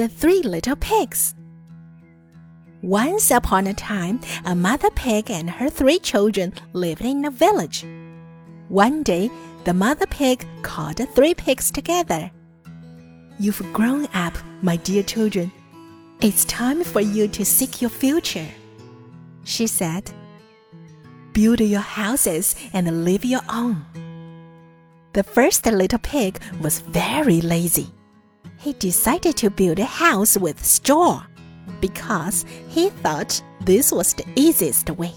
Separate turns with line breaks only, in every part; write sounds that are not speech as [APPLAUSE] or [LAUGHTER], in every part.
The Three Little Pigs. Once upon a time, a mother pig and her three children lived in a village. One day, the mother pig called the three pigs together. You've grown up, my dear children. It's time for you to seek your future, she said. Build your houses and live your own. The first little pig was very lazy. He decided to build a house with straw because he thought this was the easiest way.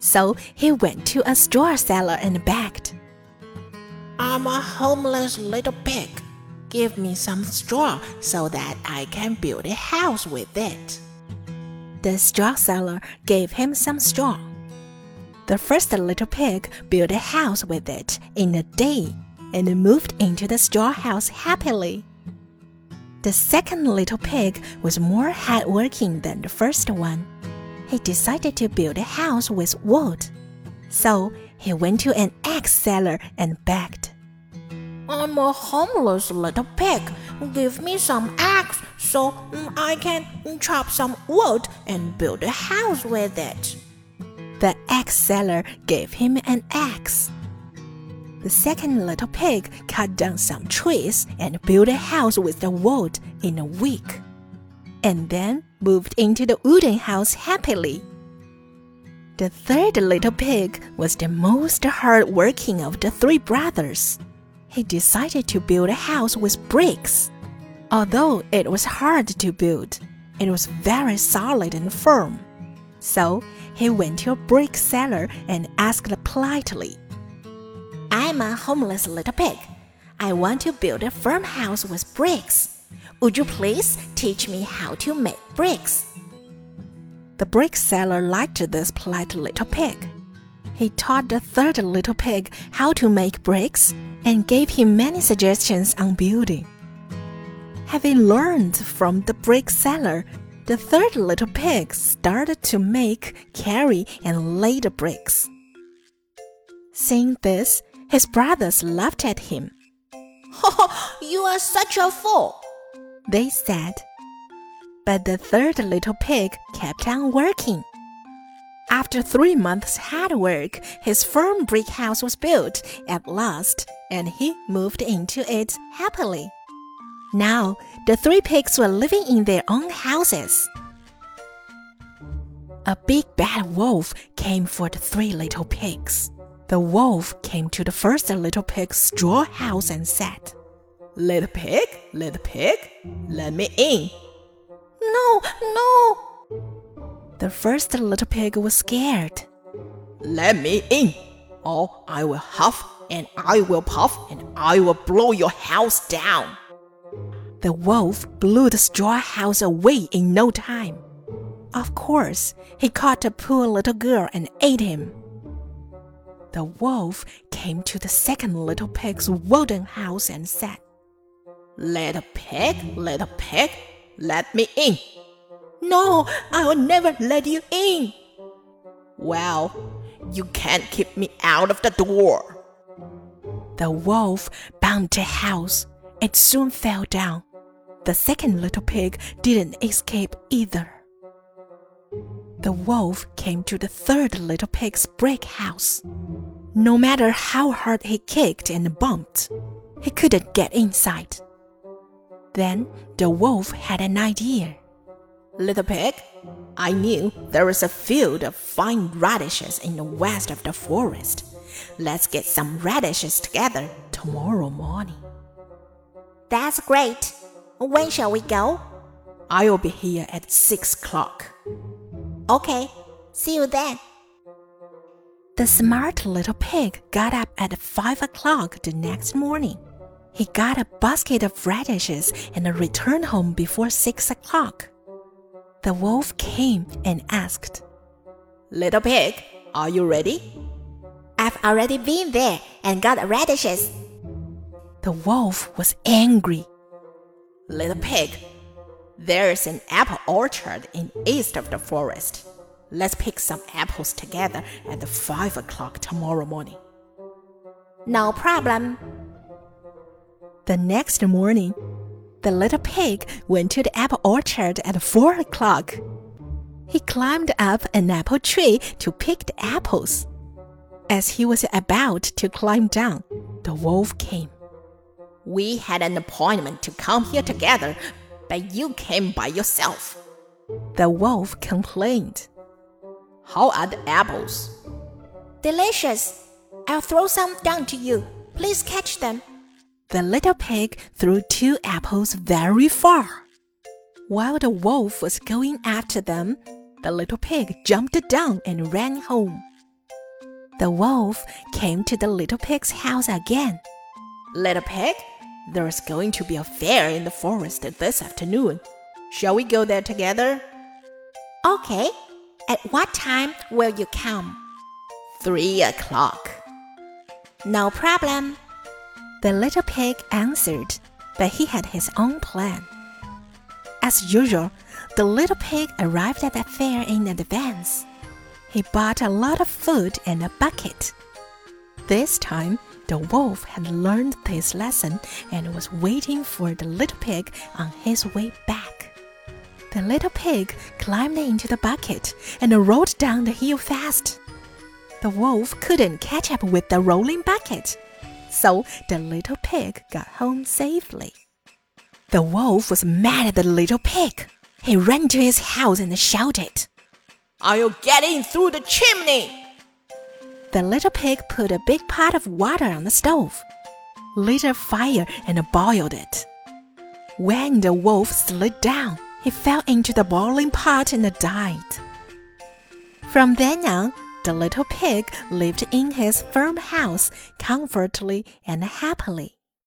So he went to a straw seller and begged.
I'm a homeless little pig. Give me some straw so that I can build a house with it.
The straw seller gave him some straw. The first little pig built a house with it in a day and moved into the straw house happily. The second little pig was more hardworking than the first one. He decided to build a house with wood. So he went to an egg seller and begged.
I'm a homeless little pig. Give me some eggs so mm, I can chop some wood and build a house with it.
The egg seller gave him an axe. The second little pig cut down some trees and built a house with the wood in a week, and then moved into the wooden house happily. The third little pig was the most hard-working of the three brothers. He decided to build a house with bricks. Although it was hard to build, it was very solid and firm. So he went to a brick seller and asked politely,
I'm a homeless little pig. I want to build a farmhouse with bricks. Would you please teach me how to make bricks?
The brick seller liked this polite little pig. He taught the third little pig how to make bricks and gave him many suggestions on building. Having learned from the brick seller, the third little pig started to make, carry, and lay the bricks. Seeing this, his brothers laughed at him. [LAUGHS]
You are such a fool,
they said. But the third little pig kept on working. After three months' hard work, his firm brick house was built at last, and he moved into it happily. Now, the three pigs were living in their own houses. A big bad wolf came for the three little pigs. The wolf came to the first little pig's straw house and said,
Little pig, little pig, let me in.
No, no. The first little pig was scared.
Let me in, or I will huff and I will puff and I will blow your house down.
The wolf blew the straw house away in no time. Of course, he caught the poor little girl and ate him the wolf came to the second little pig's wooden house and said,
Little pig, little pig, let me in.
No, I will never let you in.
Well, you can't keep me out of the door.
The wolf bumped the house. It soon fell down. The second little pig didn't escape either. The wolf came to the third little pig's brick house. No matter how hard he kicked and bumped, he couldn't get inside. Then the wolf had an idea.
Little pig, I knew there was a field of fine radishes in the west of the forest. Let's get some radishes together tomorrow morning.
That's great. When shall we go?
I'll be here at six o'clock.
Okay, see you then.
The smart little pig got up at five o'clock the next morning. He got a basket of radishes and returned home before six o'clock. The wolf came and asked,
Little pig, are you ready?
I've already been there and got radishes.
The wolf was angry.
Little pig, there's an apple orchard in east of the forest. Let's pick some apples together at five o'clock tomorrow morning.
No problem.
The next morning, The little pig went to the apple orchard at four o'clock. He climbed up an apple tree to pick the apples. As he was about to climb down, the wolf came.
We had an appointment to come here together, but you came by yourself.
The wolf complained.
How are the apples?
Delicious. I'll throw some down to you. Please catch them.
The little pig threw two apples very far. While the wolf was going after them, the little pig jumped down and ran home. The wolf came to the little pig's house again.
Little pig, there's going to be a fair in the forest this afternoon. Shall we go there together?
Okay. At what time will you come?
Three o'clock.
No problem.
The little pig answered, but he had his own plan. As usual, the little pig arrived at the fair in advance. He bought a lot of food and a bucket. This time, the wolf had learned his lesson and was waiting for the little pig on his way back. The little pig climbed into the bucket and rolled down the hill fast. The wolf couldn't catch up with the rolling bucket, so the little pig got home safely. The wolf was mad at the little pig. He ran to his house and shouted,
Are you getting through the chimney?
The little pig put a big pot of water on the stove, lit a fire, and boiled it. When the wolf slid down, he fell into the boiling pot and died. From then on, the little pig lived in his firm house comfortably and happily.